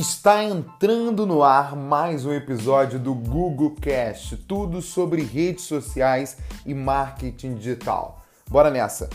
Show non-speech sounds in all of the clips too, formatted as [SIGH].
Está entrando no ar mais um episódio do Google Cast, tudo sobre redes sociais e marketing digital. Bora nessa!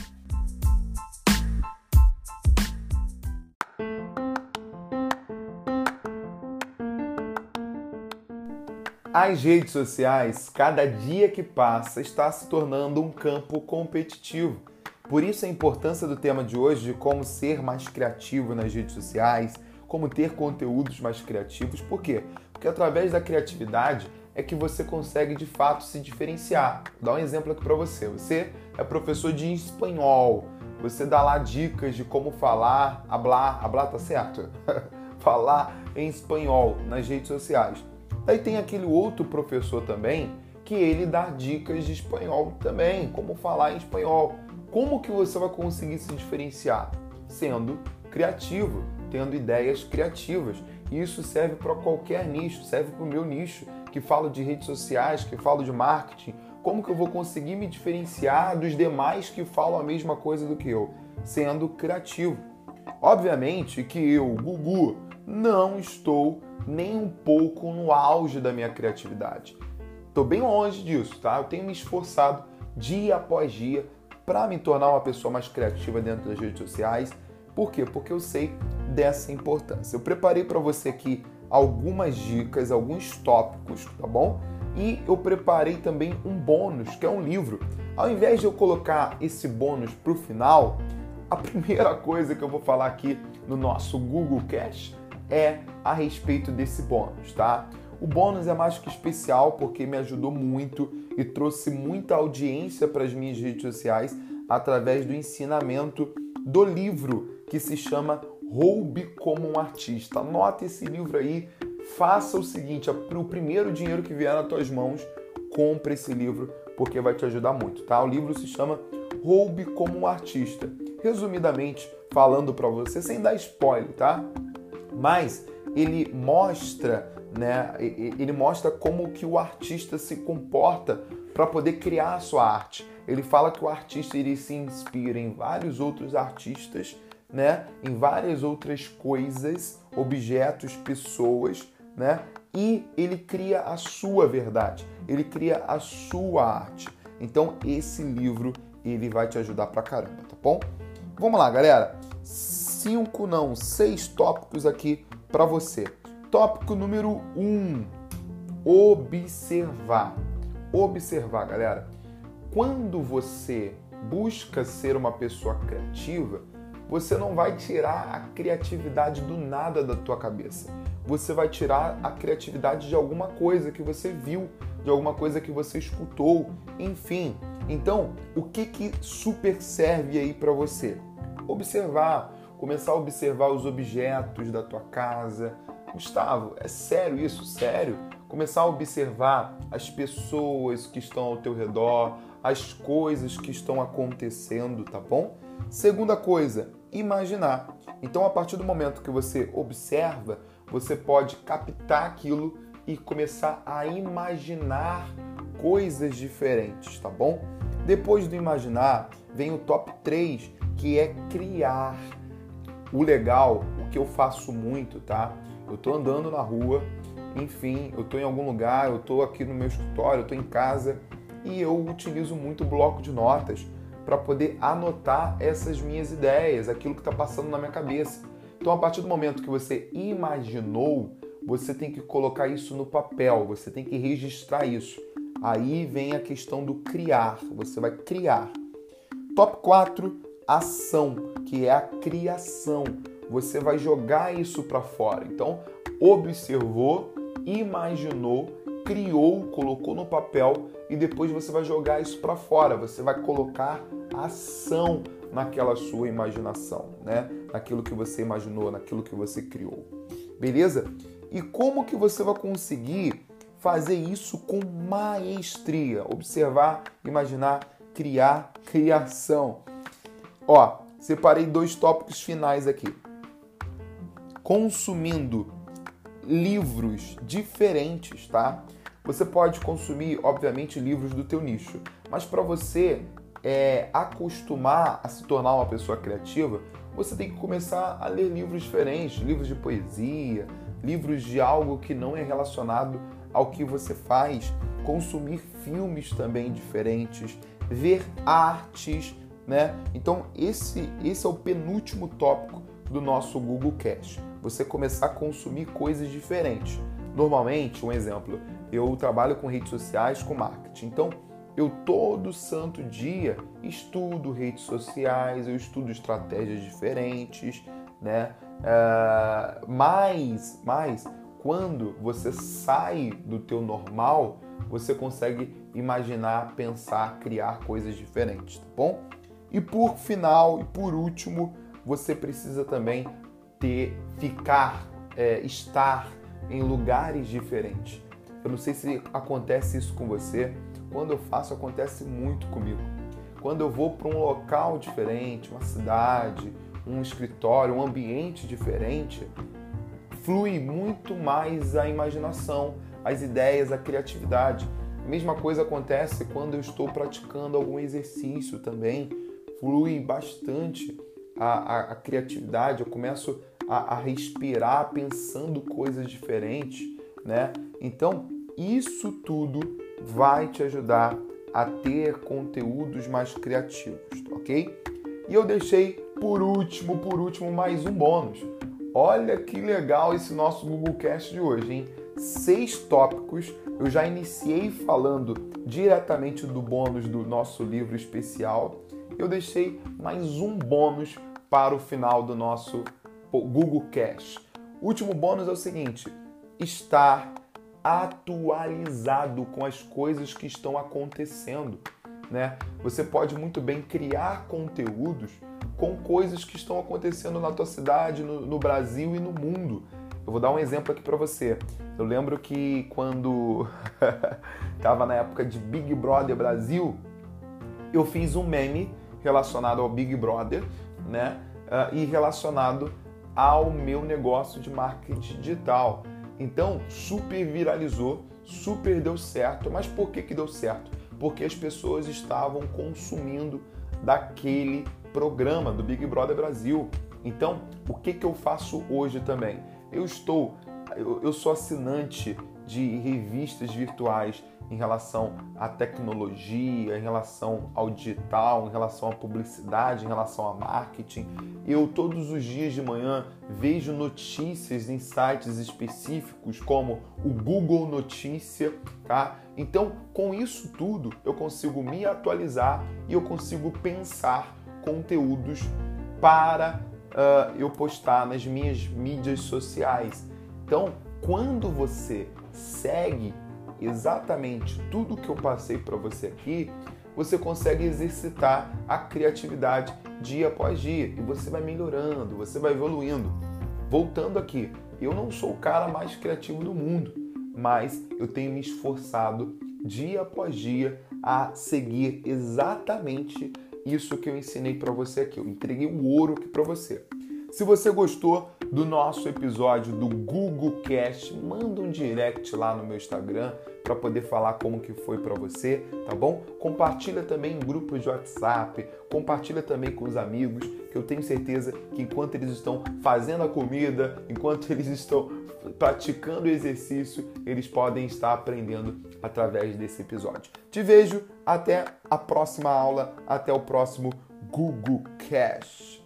As redes sociais, cada dia que passa, está se tornando um campo competitivo. Por isso a importância do tema de hoje de como ser mais criativo nas redes sociais, como ter conteúdos mais criativos. Por quê? Porque através da criatividade é que você consegue de fato se diferenciar. Vou dar um exemplo aqui para você. Você é professor de espanhol. Você dá lá dicas de como falar, hablar, hablar tá certo? [LAUGHS] falar em espanhol nas redes sociais. Aí tem aquele outro professor também que ele dá dicas de espanhol também, como falar em espanhol. Como que você vai conseguir se diferenciar? Sendo criativo, tendo ideias criativas. E isso serve para qualquer nicho, serve para o meu nicho, que falo de redes sociais, que falo de marketing. Como que eu vou conseguir me diferenciar dos demais que falam a mesma coisa do que eu? Sendo criativo. Obviamente que eu, Gugu, não estou nem um pouco no auge da minha criatividade. Estou bem longe disso, tá? Eu tenho me esforçado dia após dia para me tornar uma pessoa mais criativa dentro das redes sociais. Por quê? Porque eu sei dessa importância. Eu preparei para você aqui algumas dicas, alguns tópicos, tá bom? E eu preparei também um bônus, que é um livro. Ao invés de eu colocar esse bônus para o final, a [LAUGHS] primeira coisa que eu vou falar aqui no nosso Google Cash é a respeito desse bônus, tá? O bônus é mais que especial porque me ajudou muito e trouxe muita audiência para as minhas redes sociais através do ensinamento do livro que se chama Roube como um Artista. Anote esse livro aí, faça o seguinte: o primeiro dinheiro que vier nas tuas mãos, compre esse livro porque vai te ajudar muito, tá? O livro se chama Roube como um Artista. Resumidamente, falando para você, sem dar spoiler, tá? Mas ele mostra, né? Ele mostra como que o artista se comporta para poder criar a sua arte. Ele fala que o artista ele se inspira em vários outros artistas, né? Em várias outras coisas, objetos, pessoas, né? E ele cria a sua verdade. Ele cria a sua arte. Então esse livro ele vai te ajudar pra caramba, tá bom? Vamos lá, galera cinco, não, seis tópicos aqui para você. Tópico número um: observar. Observar, galera. Quando você busca ser uma pessoa criativa, você não vai tirar a criatividade do nada da tua cabeça. Você vai tirar a criatividade de alguma coisa que você viu, de alguma coisa que você escutou, enfim. Então, o que que super serve aí para você? Observar começar a observar os objetos da tua casa. Gustavo, é sério isso? Sério? Começar a observar as pessoas que estão ao teu redor, as coisas que estão acontecendo, tá bom? Segunda coisa, imaginar. Então, a partir do momento que você observa, você pode captar aquilo e começar a imaginar coisas diferentes, tá bom? Depois do imaginar, vem o top 3, que é criar. O legal, o que eu faço muito, tá? Eu tô andando na rua, enfim, eu tô em algum lugar, eu tô aqui no meu escritório, eu tô em casa e eu utilizo muito bloco de notas para poder anotar essas minhas ideias, aquilo que está passando na minha cabeça. Então, a partir do momento que você imaginou, você tem que colocar isso no papel, você tem que registrar isso. Aí vem a questão do criar, você vai criar. Top 4, ação que é a criação. Você vai jogar isso para fora. Então, observou, imaginou, criou, colocou no papel e depois você vai jogar isso para fora. Você vai colocar ação naquela sua imaginação, né? Naquilo que você imaginou, naquilo que você criou. Beleza? E como que você vai conseguir fazer isso com maestria? Observar, imaginar, criar, criação. Ó, separei dois tópicos finais aqui. Consumindo livros diferentes, tá? Você pode consumir, obviamente, livros do teu nicho, mas para você é, acostumar a se tornar uma pessoa criativa, você tem que começar a ler livros diferentes, livros de poesia, livros de algo que não é relacionado ao que você faz, consumir filmes também diferentes, ver artes, né? Então esse esse é o penúltimo tópico do nosso Google Cash. Você começar a consumir coisas diferentes. Normalmente, um exemplo, eu trabalho com redes sociais, com marketing. Então, eu todo santo dia estudo redes sociais, eu estudo estratégias diferentes, né? Uh, mas, mas quando você sai do teu normal, você consegue imaginar, pensar, criar coisas diferentes, tá bom? E por final e por último, você precisa também ter, ficar, é, estar em lugares diferentes. Eu não sei se acontece isso com você. Quando eu faço, acontece muito comigo. Quando eu vou para um local diferente, uma cidade, um escritório, um ambiente diferente, flui muito mais a imaginação, as ideias, a criatividade. A mesma coisa acontece quando eu estou praticando algum exercício também, flui bastante a, a, a criatividade, eu começo a, a respirar pensando coisas diferentes, né? Então, isso tudo vai te ajudar a ter conteúdos mais criativos, ok? E eu deixei por último, por último, mais um bônus. Olha que legal esse nosso Google Cast de hoje, hein? Seis tópicos. Eu já iniciei falando diretamente do bônus do nosso livro especial. Eu deixei mais um bônus para o final do nosso Google Cast. O último bônus é o seguinte: estar atualizado com as coisas que estão acontecendo, né? Você pode muito bem criar conteúdos com coisas que estão acontecendo na tua cidade, no, no Brasil e no mundo. Eu vou dar um exemplo aqui para você. Eu lembro que quando [LAUGHS] estava na época de Big Brother Brasil, eu fiz um meme relacionado ao Big Brother, né? Uh, e relacionado ao meu negócio de marketing digital. Então, super viralizou, super deu certo. Mas por que, que deu certo? Porque as pessoas estavam consumindo daquele programa do Big Brother Brasil. Então, o que, que eu faço hoje também? Eu estou, eu, eu sou assinante de revistas virtuais em relação à tecnologia, em relação ao digital, em relação à publicidade, em relação a marketing. Eu todos os dias de manhã vejo notícias em sites específicos como o Google Notícia, tá? Então, com isso tudo, eu consigo me atualizar e eu consigo pensar conteúdos para uh, eu postar nas minhas mídias sociais. Então, quando você segue exatamente tudo que eu passei para você aqui, você consegue exercitar a criatividade dia após dia e você vai melhorando, você vai evoluindo. Voltando aqui, eu não sou o cara mais criativo do mundo, mas eu tenho me esforçado dia após dia a seguir exatamente isso que eu ensinei para você aqui. Eu entreguei o ouro aqui para você. Se você gostou do nosso episódio do Google Cast, manda um direct lá no meu Instagram para poder falar como que foi para você, tá bom? Compartilha também em grupos de WhatsApp, compartilha também com os amigos, que eu tenho certeza que enquanto eles estão fazendo a comida, enquanto eles estão praticando o exercício, eles podem estar aprendendo através desse episódio. Te vejo até a próxima aula, até o próximo Google Cash.